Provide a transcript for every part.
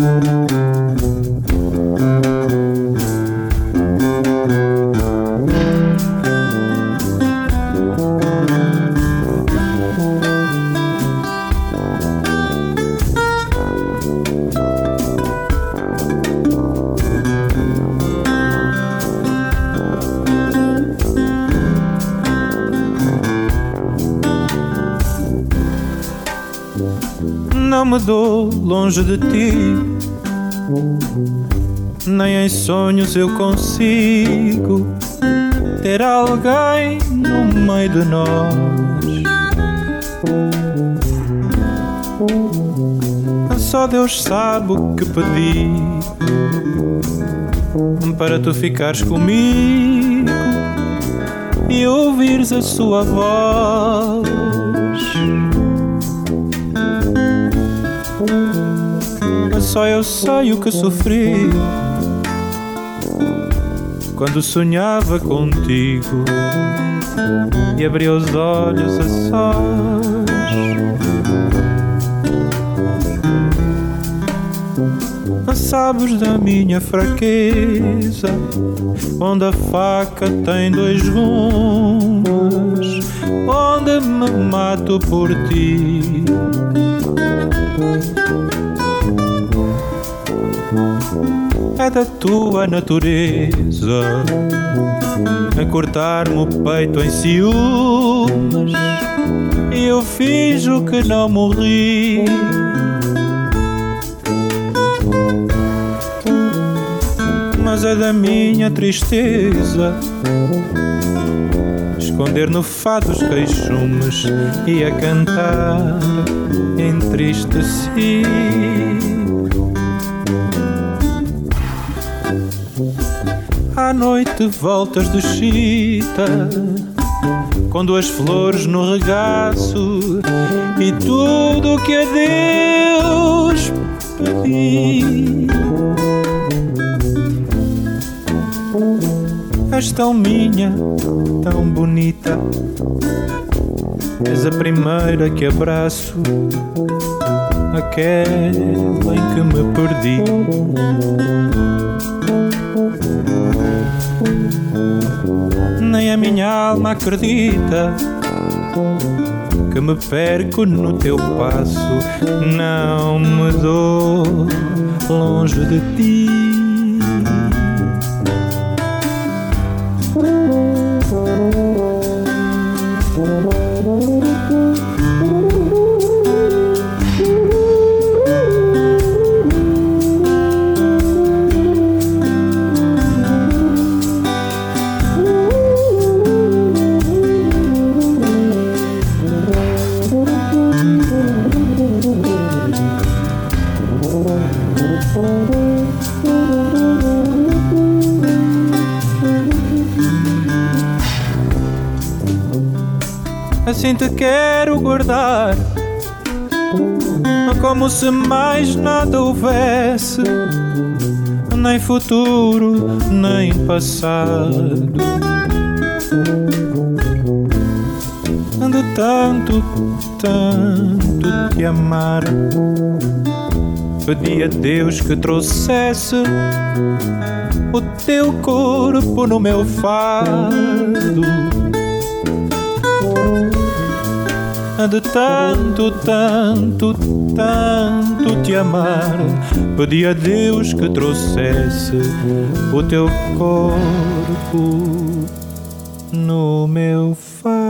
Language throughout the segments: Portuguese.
Thank longe de ti. Nem em sonhos eu consigo ter alguém no meio de nós. Só Deus sabe o que pedi para tu ficares comigo e ouvires a sua voz. Só eu sei o que sofri quando sonhava contigo e abri os olhos a sós. Sabes da minha fraqueza, onde a faca tem dois rumos, onde me mato por ti é da tua natureza a cortar-me o peito em ciúmes. E eu finjo que não morri. Mas é da minha tristeza esconder no fado os queixumes e a cantar entristeci. À noite voltas de chita com duas flores no regaço e tudo que a Deus pedi. És tão minha, tão bonita, és a primeira que abraço, aquela em que me perdi. Nem a minha alma acredita que me perco no teu passo. Não me dou longe de ti. Assim te quero guardar. Como se mais nada houvesse, nem futuro, nem passado. De tanto, tanto te amar, pedi a Deus que trouxesse o teu corpo no meu fardo de tanto, tanto, tanto te amar. Pedi a Deus que trouxesse o teu corpo no meu fado.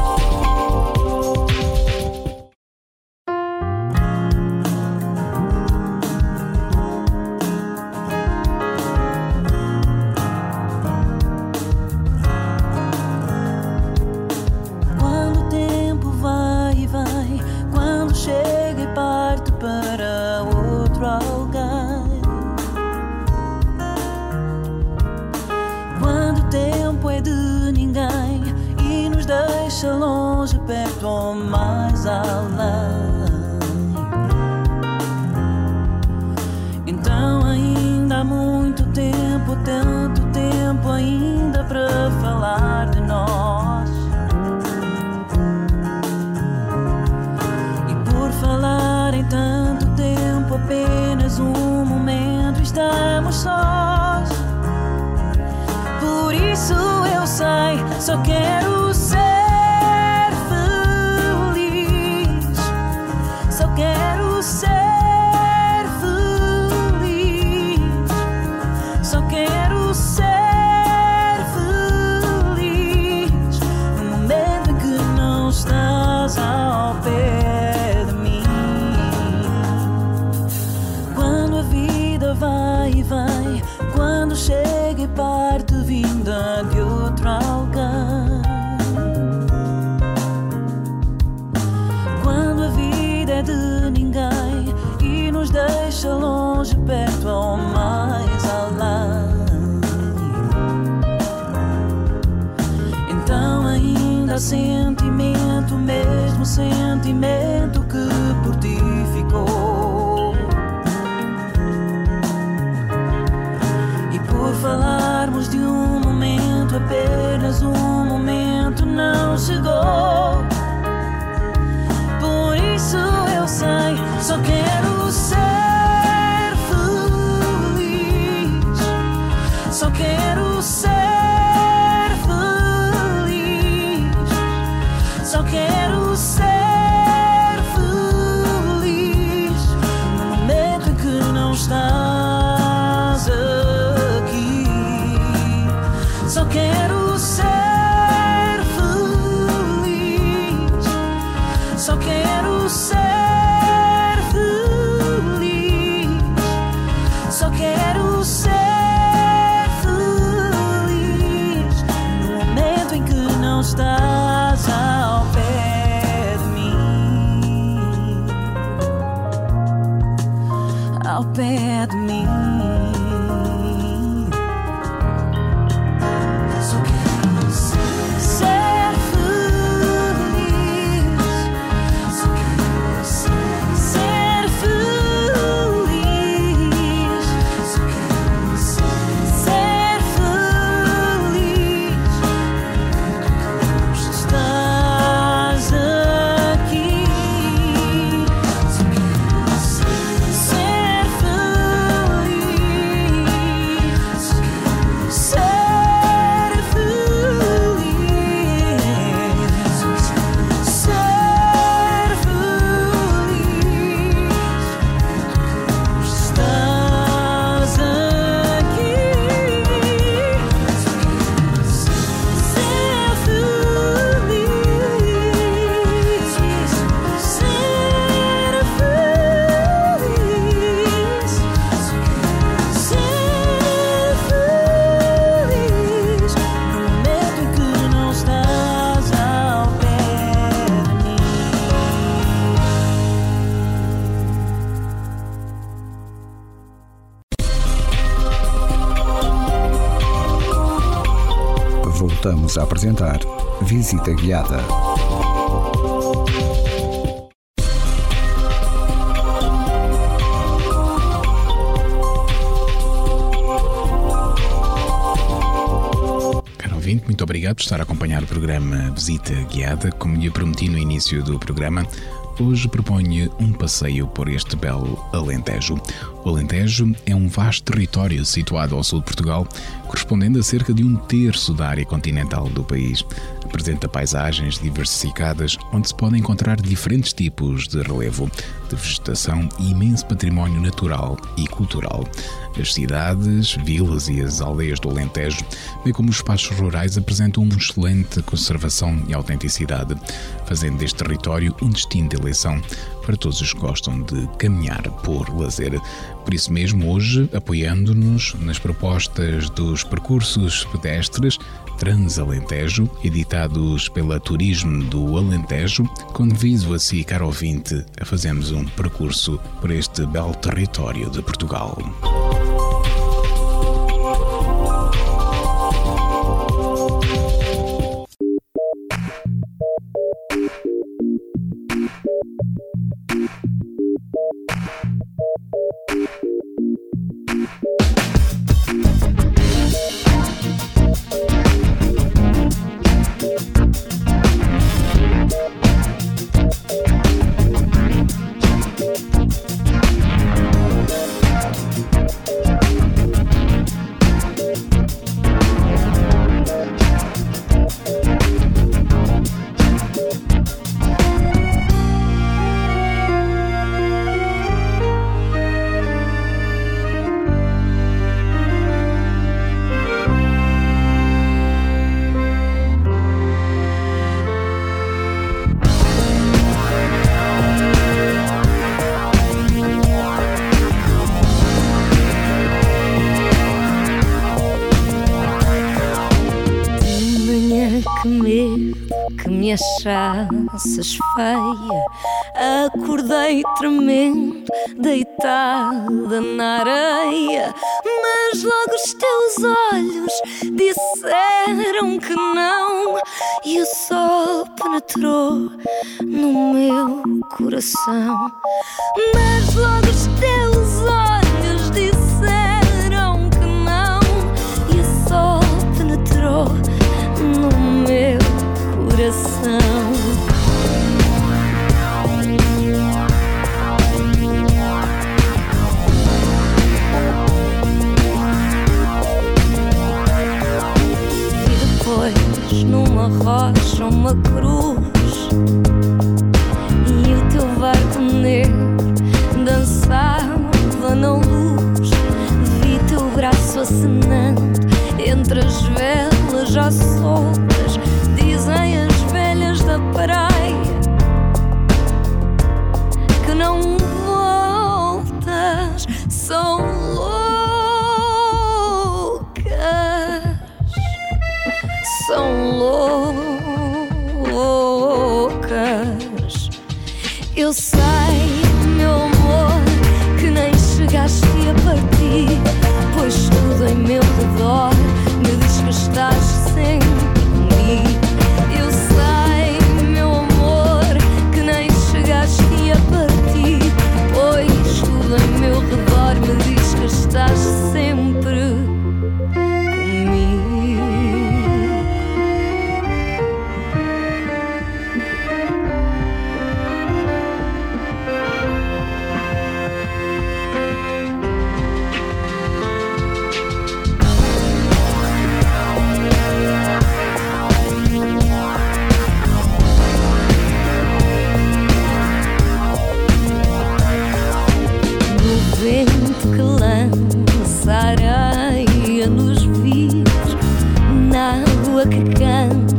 sentimento, mesmo sentimento que por ti ficou. E por falarmos de um momento, apenas um momento não chegou. Voltamos a apresentar Visita Guiada. muito obrigado por estar a acompanhar o programa Visita Guiada. Como lhe prometi no início do programa, hoje proponho um passeio por este belo Alentejo. O Alentejo é um vasto território situado ao sul de Portugal, correspondendo a cerca de um terço da área continental do país. Apresenta paisagens diversificadas, onde se podem encontrar diferentes tipos de relevo, de vegetação e imenso património natural e cultural. As cidades, vilas e as aldeias do Alentejo, bem como os espaços rurais, apresentam uma excelente conservação e autenticidade, fazendo deste território um destino de eleição para todos os que gostam de caminhar por lazer. Por isso mesmo, hoje, apoiando-nos nas propostas dos percursos pedestres Transalentejo, editados pela Turismo do Alentejo, convido a si, caro ouvinte, a fazermos um percurso por este belo território de Portugal. Achasses feia, acordei tremendo, deitada na areia. Mas logo os teus olhos disseram que não, e o sol penetrou no meu coração. Mas logo os teus água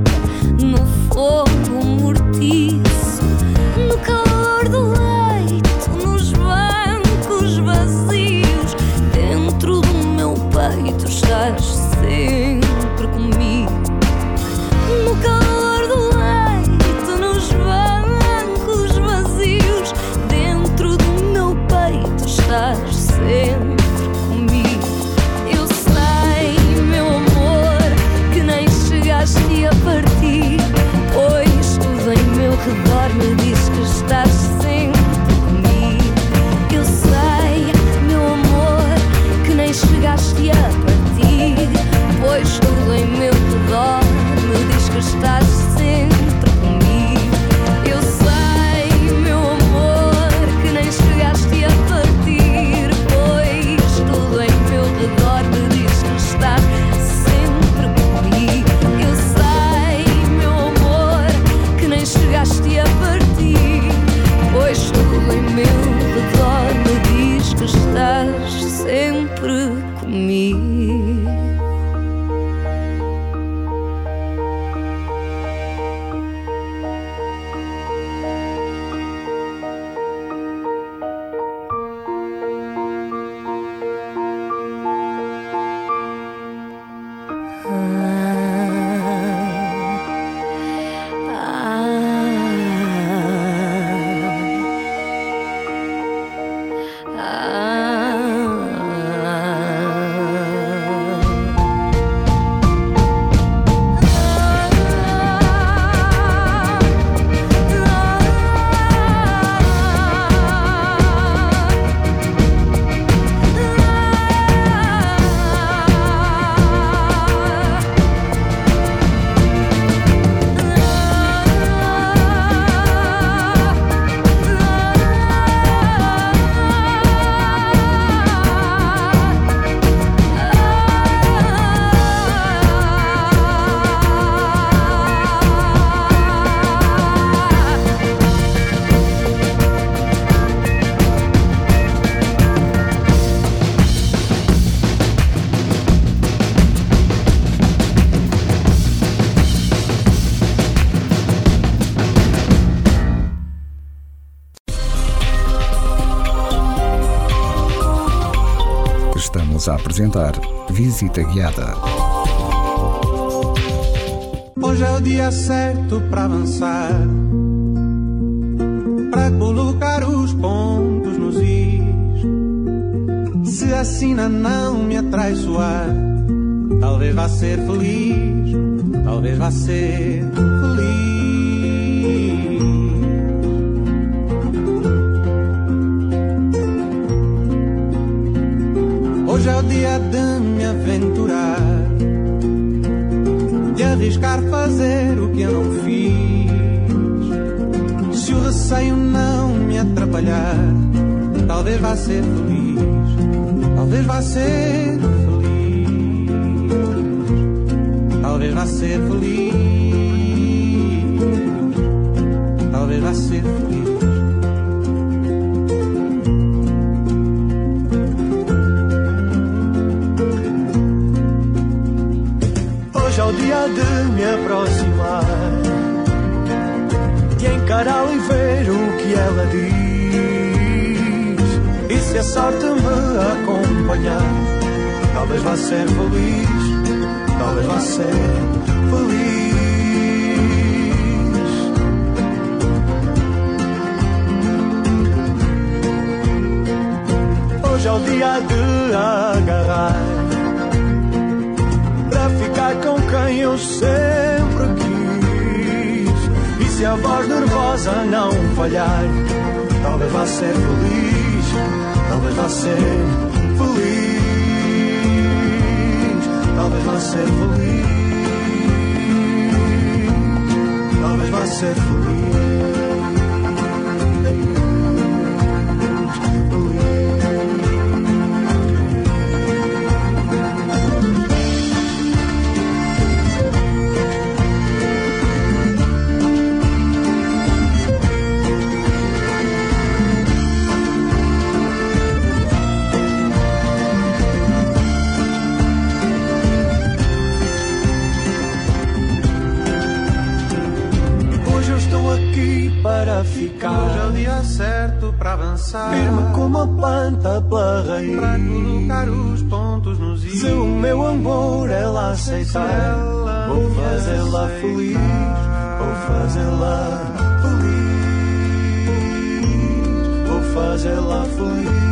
apresentar Visita Guiada. Hoje é o dia certo para avançar, para colocar os pontos nos is. Se a sina não me atraiçoar, talvez vá ser feliz, talvez vá ser feliz. Arriscar fazer o que eu não fiz. Se o receio não me atrapalhar, talvez vá ser feliz, talvez vá ser feliz, talvez vá ser feliz, de me aproximar, de encará-la e ver o que ela diz. E se a sorte me acompanhar, talvez vá ser feliz, talvez vá ser feliz. Hoje é o dia de agarrar com quem eu sempre quis. E se a voz nervosa não falhar, talvez vá ser feliz, talvez vá ser feliz, talvez vá ser feliz, talvez vá ser feliz. Vou fazê-la feliz. Vou fazê-la feliz. Vou fazê-la feliz.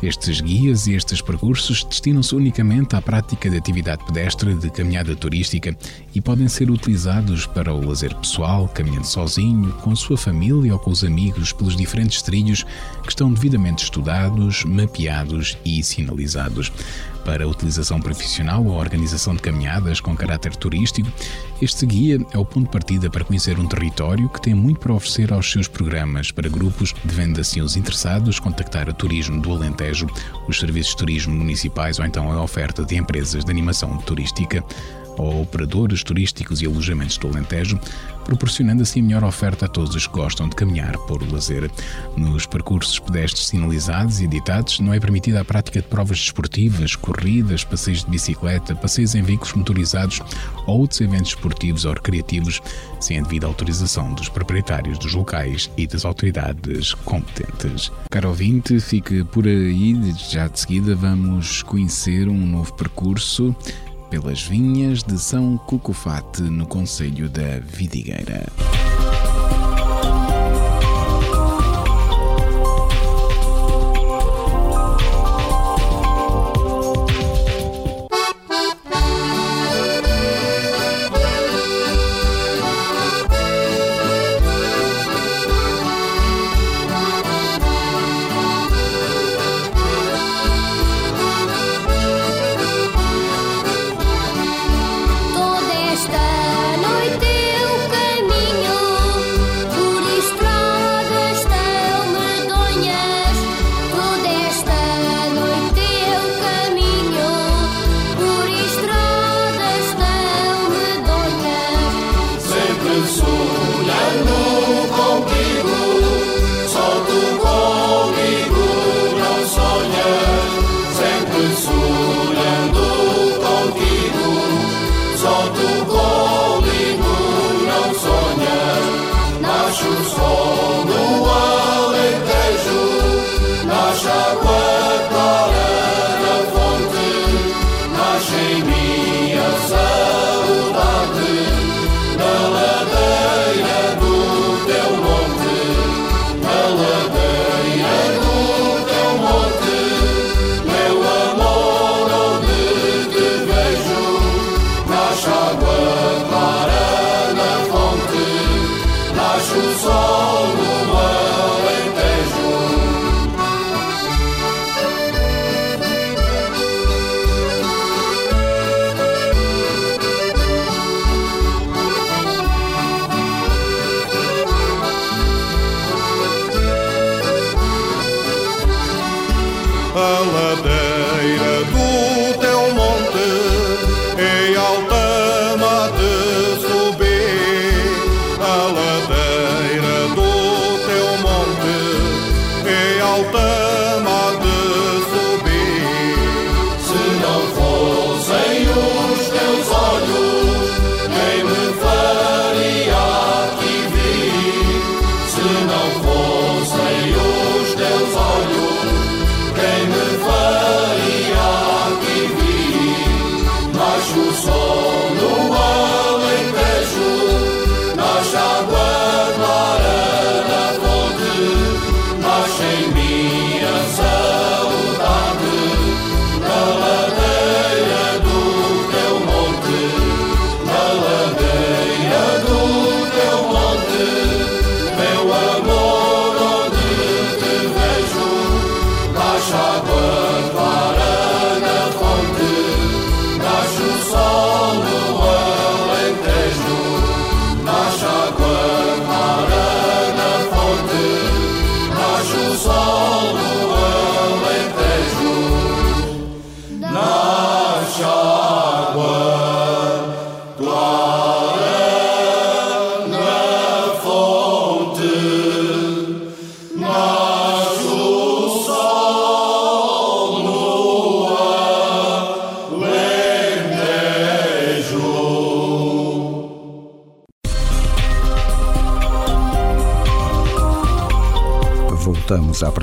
Estes guias e estes percursos destinam-se unicamente à prática de atividade pedestre de caminhada turística e podem ser utilizados para o lazer pessoal, caminhando sozinho, com a sua família ou com os amigos pelos diferentes trilhos que estão devidamente estudados, mapeados e sinalizados. para utilização profissional ou organização de caminhadas com caráter turístico, este guia é o ponto de partida para conhecer um território que tem muito para oferecer aos seus programas para grupos, devendo assim os interessados contactar a Turismo do Alentejo, os serviços de turismo municipais ou então a oferta de empresas de animação turística ou operadores turísticos e alojamentos do Alentejo, proporcionando assim melhor oferta a todos os que gostam de caminhar por lazer. Nos percursos pedestres sinalizados e editados, não é permitida a prática de provas desportivas, corridas, passeios de bicicleta, passeios em veículos motorizados ou outros eventos esportivos ou recreativos, sem a devida autorização dos proprietários dos locais e das autoridades competentes. Caro ouvinte, fique por aí, já de seguida vamos conhecer um novo percurso pelas vinhas de São Cucufate, no Conselho da Vidigueira.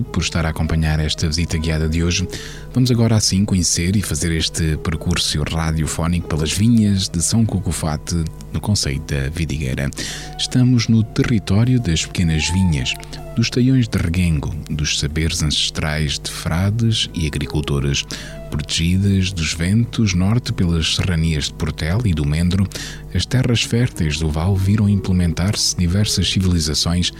Por estar a acompanhar esta visita guiada de hoje. Vamos agora assim conhecer e fazer este percurso radiofónico pelas vinhas de São Cucufate, no Conceito da Vidigueira. Estamos no território das pequenas vinhas, dos taiões de reguengo, dos saberes ancestrais de frades e agricultores, protegidas dos ventos norte pelas serranias de Portel e do Mendro, as terras férteis do Val viram implementar-se diversas civilizações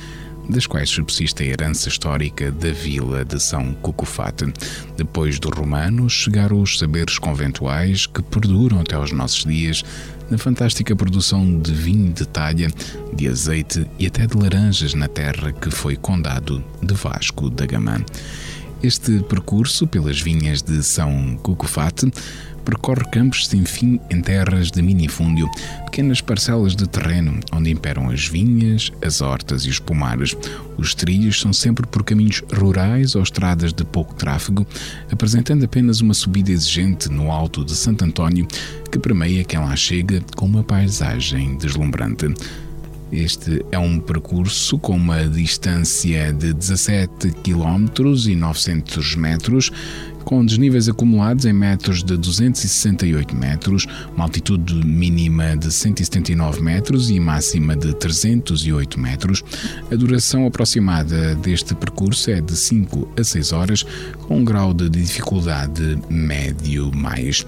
das quais subsiste a herança histórica da vila de São Cucufate. Depois dos romanos, chegaram os saberes conventuais que perduram até aos nossos dias na fantástica produção de vinho de talha, de azeite e até de laranjas na terra que foi condado de Vasco da Gama. Este percurso pelas vinhas de São Cucufate percorre campos sem fim em terras de minifúndio, pequenas parcelas de terreno onde imperam as vinhas, as hortas e os pomares. Os trilhos são sempre por caminhos rurais ou estradas de pouco tráfego, apresentando apenas uma subida exigente no alto de Santo António que permeia quem lá chega com uma paisagem deslumbrante. Este é um percurso com uma distância de 17 km e 900 metros, com desníveis acumulados em metros de 268 metros, uma altitude mínima de 179 metros e máxima de 308 metros. A duração aproximada deste percurso é de 5 a 6 horas, com um grau de dificuldade médio mais.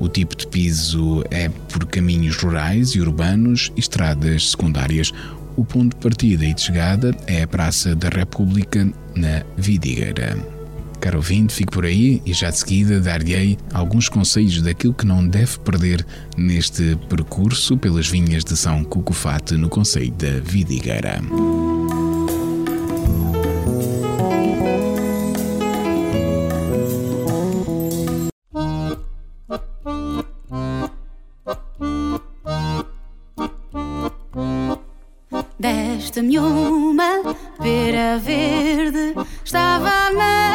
O tipo de piso é por caminhos rurais e urbanos estradas secundárias. O ponto de partida e de chegada é a Praça da República, na Vidigueira. Caro ouvinte, fique por aí e já de seguida dar-lhe alguns conselhos daquilo que não deve perder neste percurso pelas vinhas de São Cucufate no Conselho da Vidigueira. Desta-me uma pera verde, estava meio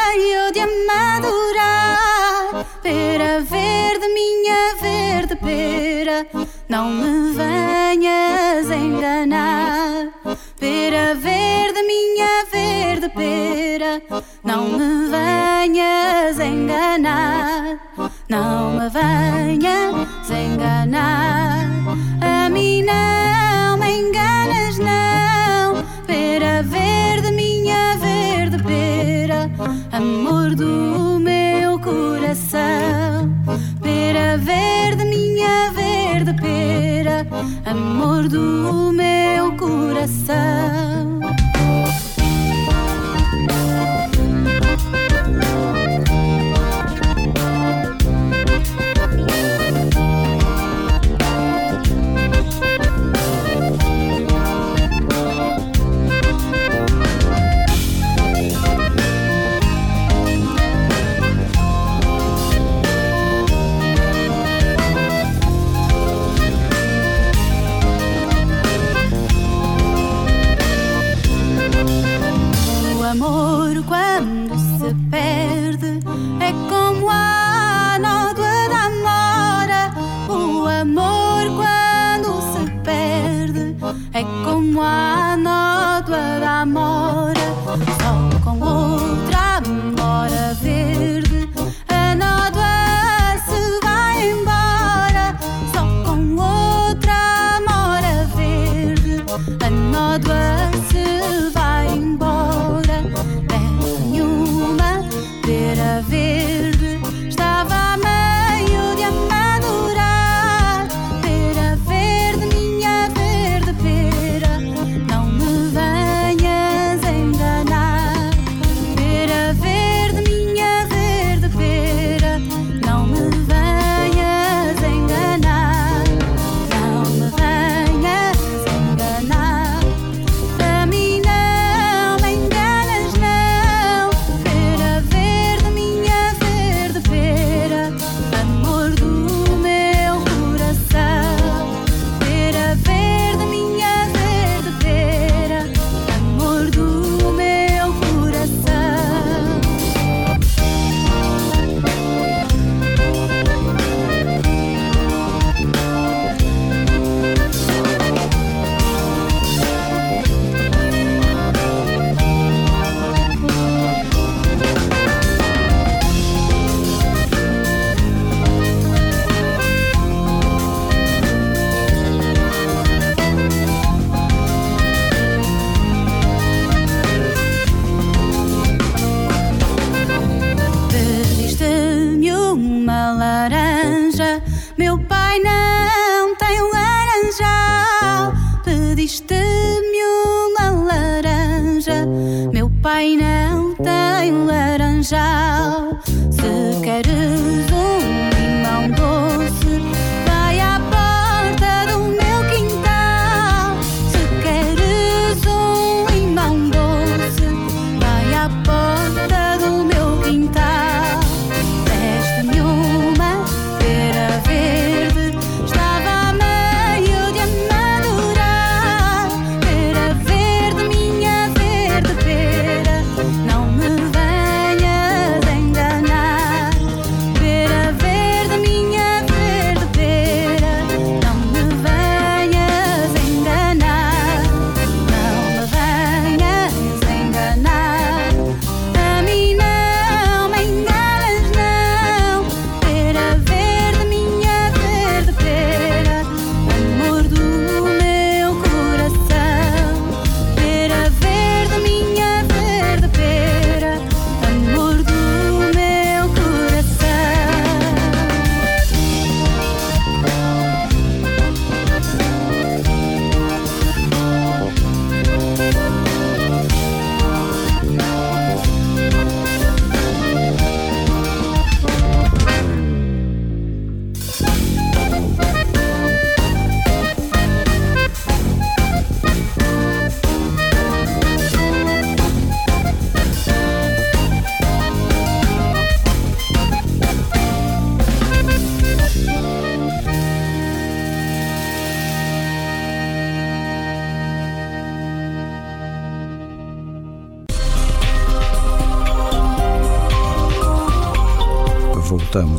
não me venhas enganar. Pera verde, minha verde pera, não me venhas enganar. Não me venhas enganar, a mim não me enganas, não. Pera verde, minha verde pera, amor do meu coração. Pera verde, amor do meu coração.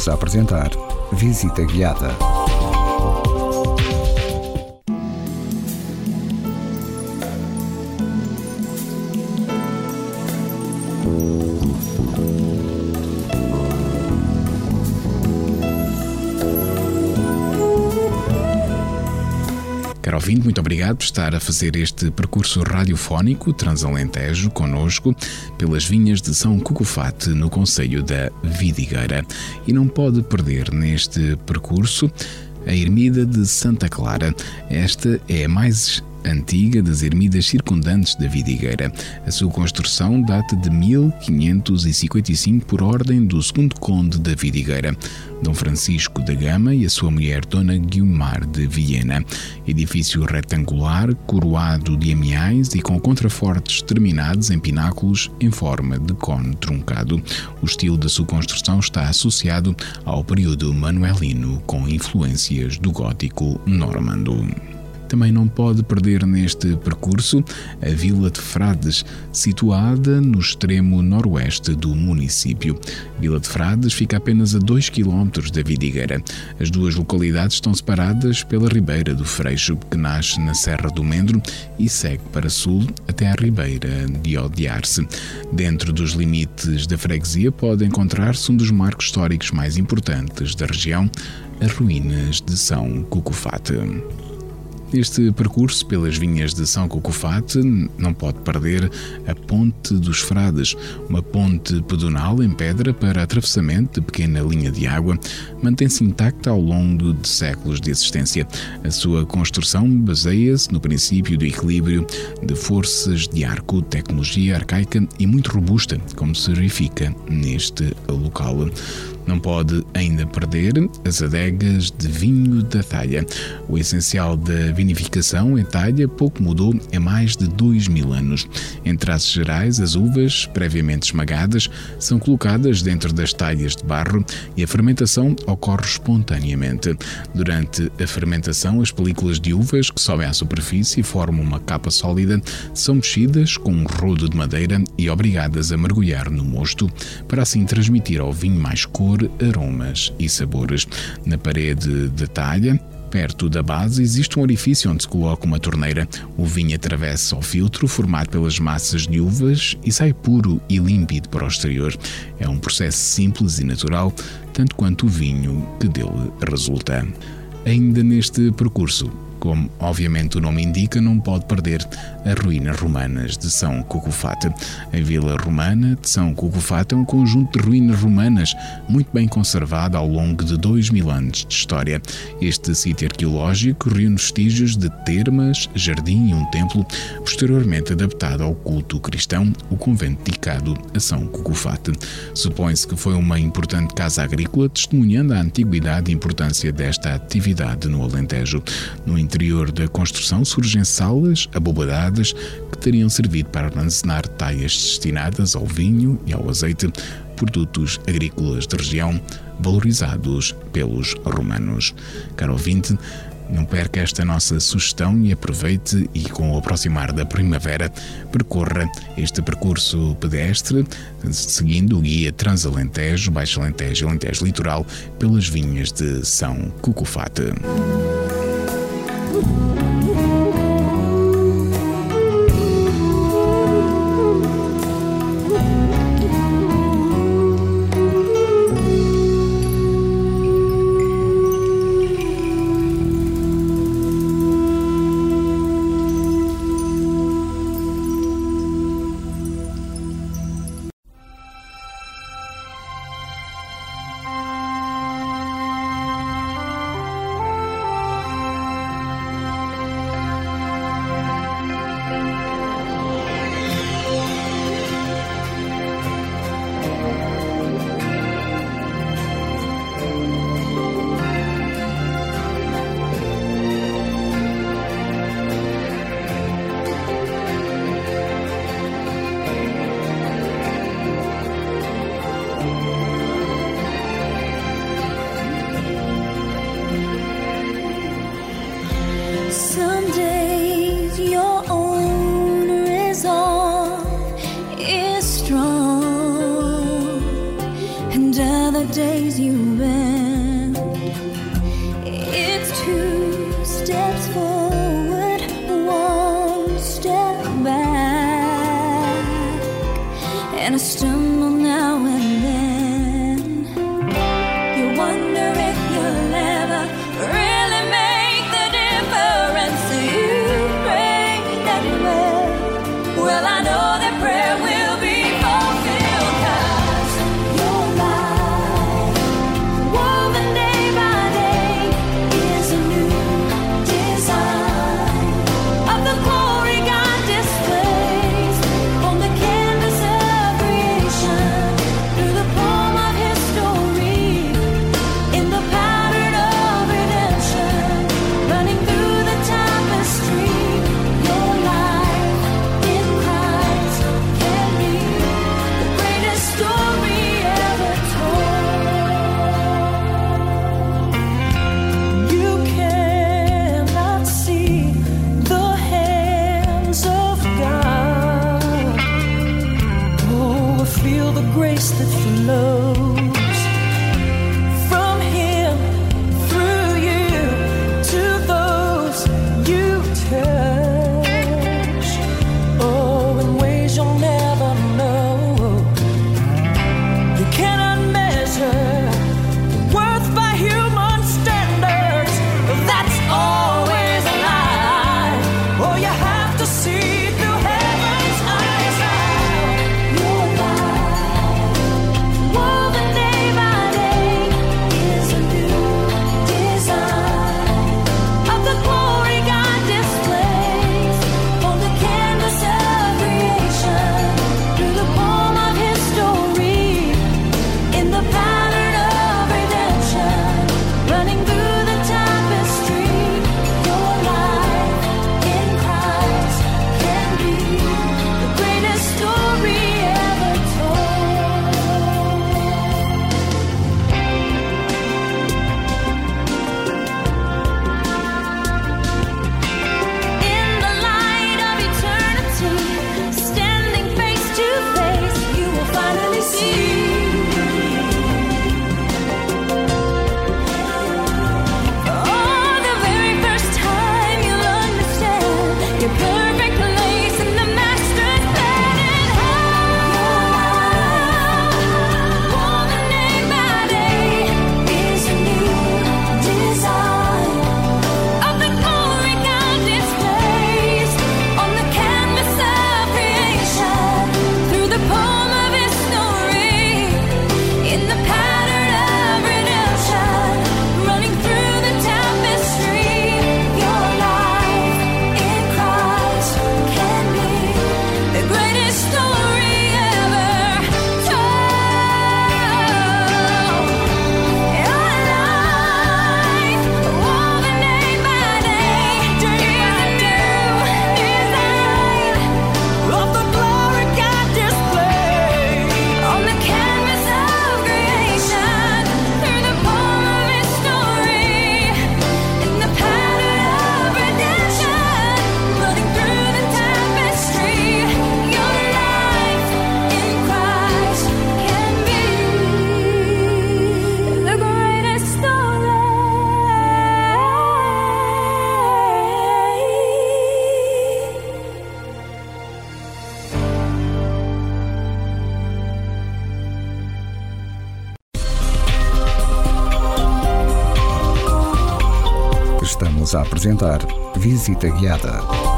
Voltamos a apresentar Visita Guiada. Caro ouvinte, muito obrigado por estar a fazer este percurso radiofónico Transalentejo conosco pelas vinhas de São Cucufate, no Conselho da Vidigueira. E não pode perder neste percurso a Ermida de Santa Clara. Esta é a mais antiga das ermidas circundantes da Vidigueira. A sua construção data de 1555 por ordem do segundo conde da Vidigueira, Dom Francisco da Gama e a sua mulher Dona Guilmar de Viena. Edifício retangular, coroado de amiais e com contrafortes terminados em pináculos em forma de cone truncado. O estilo da sua construção está associado ao período manuelino com influências do gótico normando. Também não pode perder neste percurso a Vila de Frades, situada no extremo noroeste do município. Vila de Frades fica apenas a 2 km da Vidigueira. As duas localidades estão separadas pela Ribeira do Freixo, que nasce na Serra do Mendro e segue para sul até à Ribeira de Odiar-se. Dentro dos limites da freguesia pode encontrar-se um dos marcos históricos mais importantes da região, as ruínas de São Cucufate. Este percurso pelas vinhas de São Cucufate não pode perder a Ponte dos Frades, uma ponte pedonal em pedra para atravessamento de pequena linha de água, mantém-se intacta ao longo de séculos de existência. A sua construção baseia-se no princípio do equilíbrio de forças de arco, tecnologia arcaica e muito robusta, como se verifica neste local. Não pode ainda perder as adegas de vinho da talha. O essencial da vinificação em talha pouco mudou em mais de dois mil anos. Em traços gerais, as uvas, previamente esmagadas, são colocadas dentro das talhas de barro e a fermentação ocorre espontaneamente. Durante a fermentação, as películas de uvas que sobem à superfície e formam uma capa sólida são mexidas com um rodo de madeira e obrigadas a mergulhar no mosto para assim transmitir ao vinho mais cor, aromas e sabores. Na parede de talha, Perto da base existe um orifício onde se coloca uma torneira. O vinho atravessa o filtro formado pelas massas de uvas e sai puro e límpido para o exterior. É um processo simples e natural, tanto quanto o vinho que dele resulta. Ainda neste percurso, Como obviamente o nome indica, não pode perder as ruínas romanas de São Cucufate. A vila romana de São Cucufate é um conjunto de ruínas romanas muito bem conservado ao longo de dois mil anos de história. Este sítio arqueológico reúne vestígios de termas, jardim e um templo, posteriormente adaptado ao culto cristão, o convento dedicado a São Cucufate. Supõe-se que foi uma importante casa agrícola, testemunhando a antiguidade e importância desta atividade no Alentejo. No interior da construção surgem salas abobadadas que teriam servido para armazenar taias destinadas ao vinho e ao azeite, produtos agrícolas de região valorizados pelos romanos. Caro ouvinte, não perca esta nossa sugestão e aproveite e com o aproximar da primavera percorra este percurso pedestre seguindo o guia Transalentejo, Baixo Alentejo e Alentejo Litoral pelas vinhas de São Cucufate. Uhum. Visita Guiada.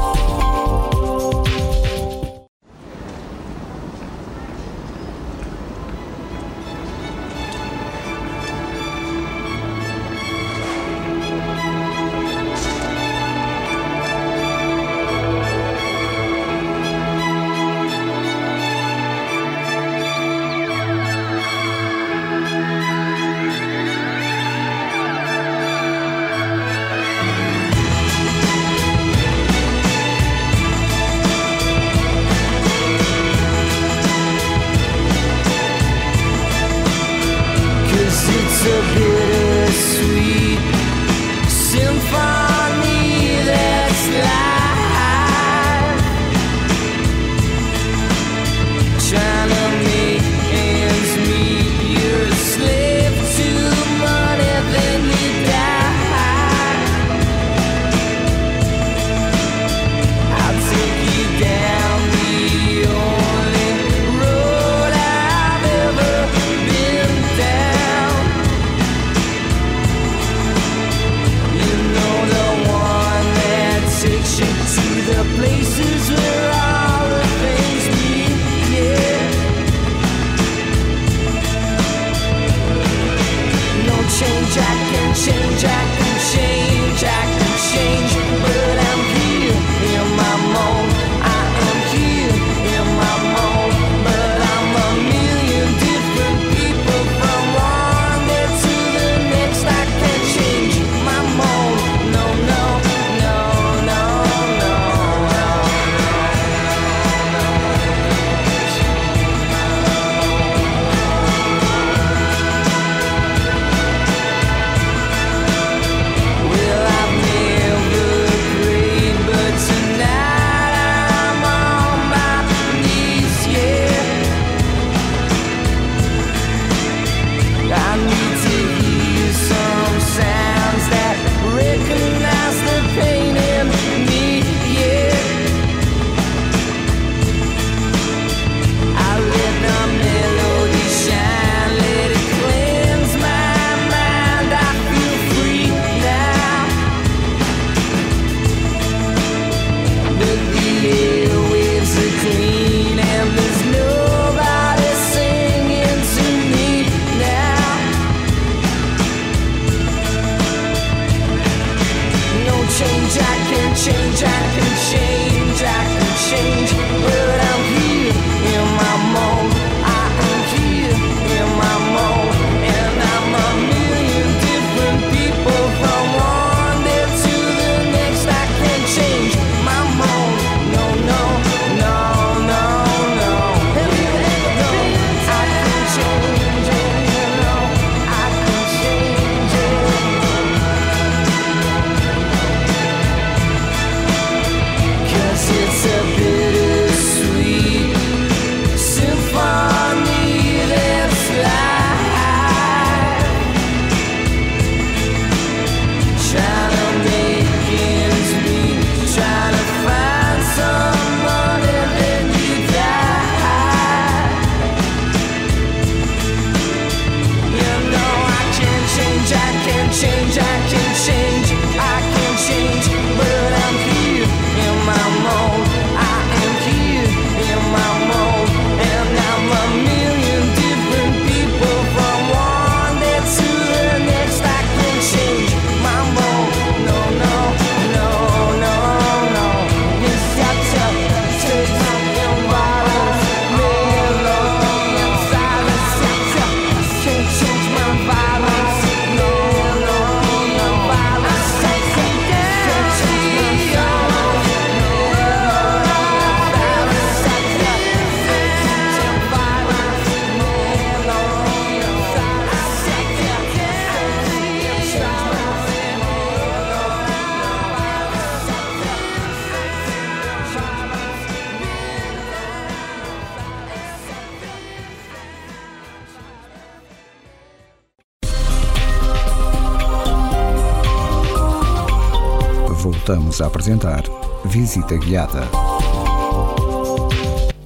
Voltamos a apresentar Visita Guiada.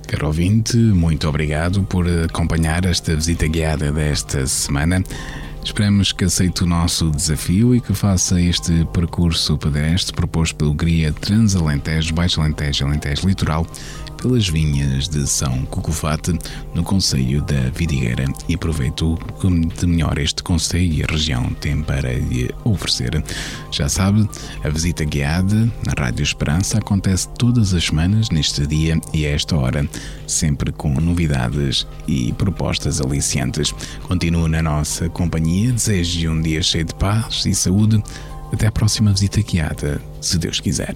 Caro ouvinte, muito obrigado por acompanhar esta visita guiada desta semana. Esperamos que aceite o nosso desafio e que faça este percurso pedestre proposto pelo Guia Transalentejo, Baixo Alentejo, Alentejo Litoral pelas vinhas de São Cucufate, no Conselho da Vidigueira, e aproveito de melhor este Conselho e a região tem para lhe oferecer. Já sabe, a visita guiada na Rádio Esperança acontece todas as semanas, neste dia e a esta hora, sempre com novidades e propostas aliciantes. Continua na nossa companhia, desejo um dia cheio de paz e saúde. Até a próxima visita guiada, se Deus quiser.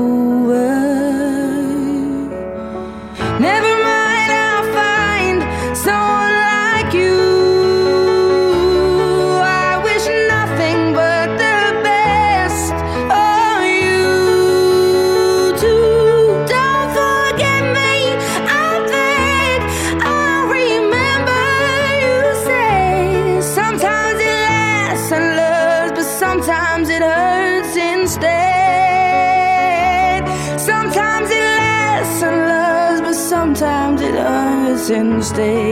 sometimes it hurts and stay.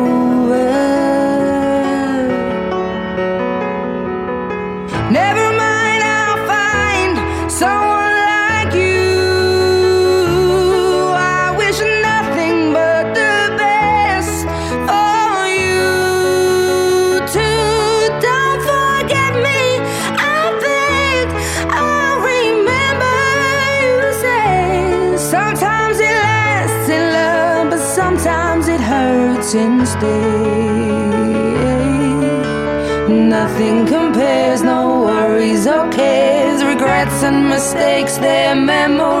Mistakes, their memories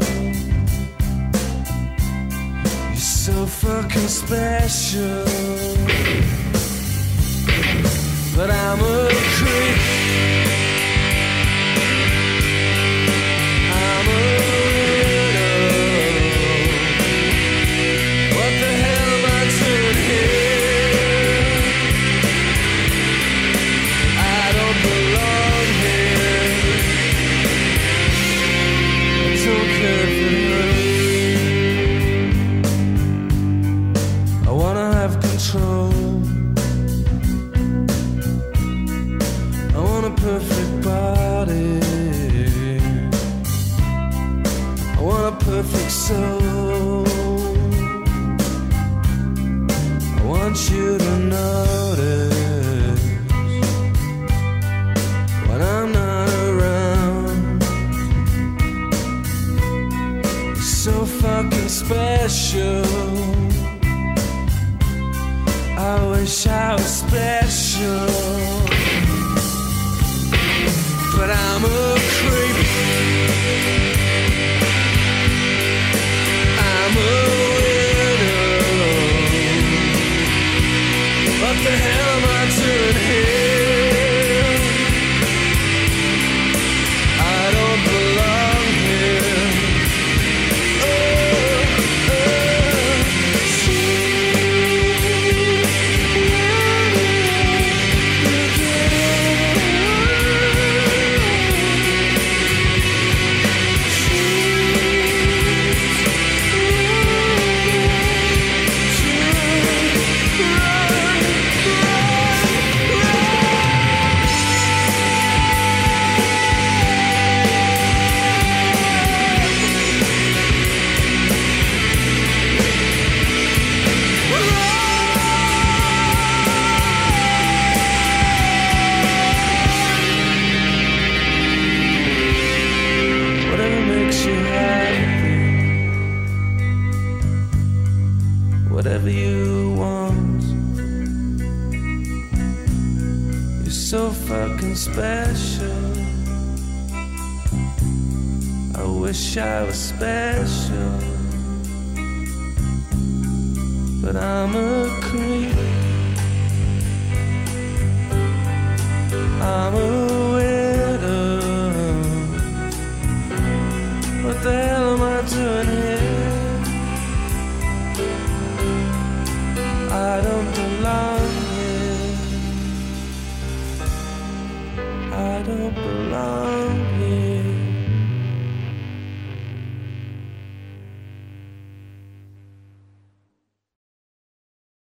fucking special. But I'm a creep.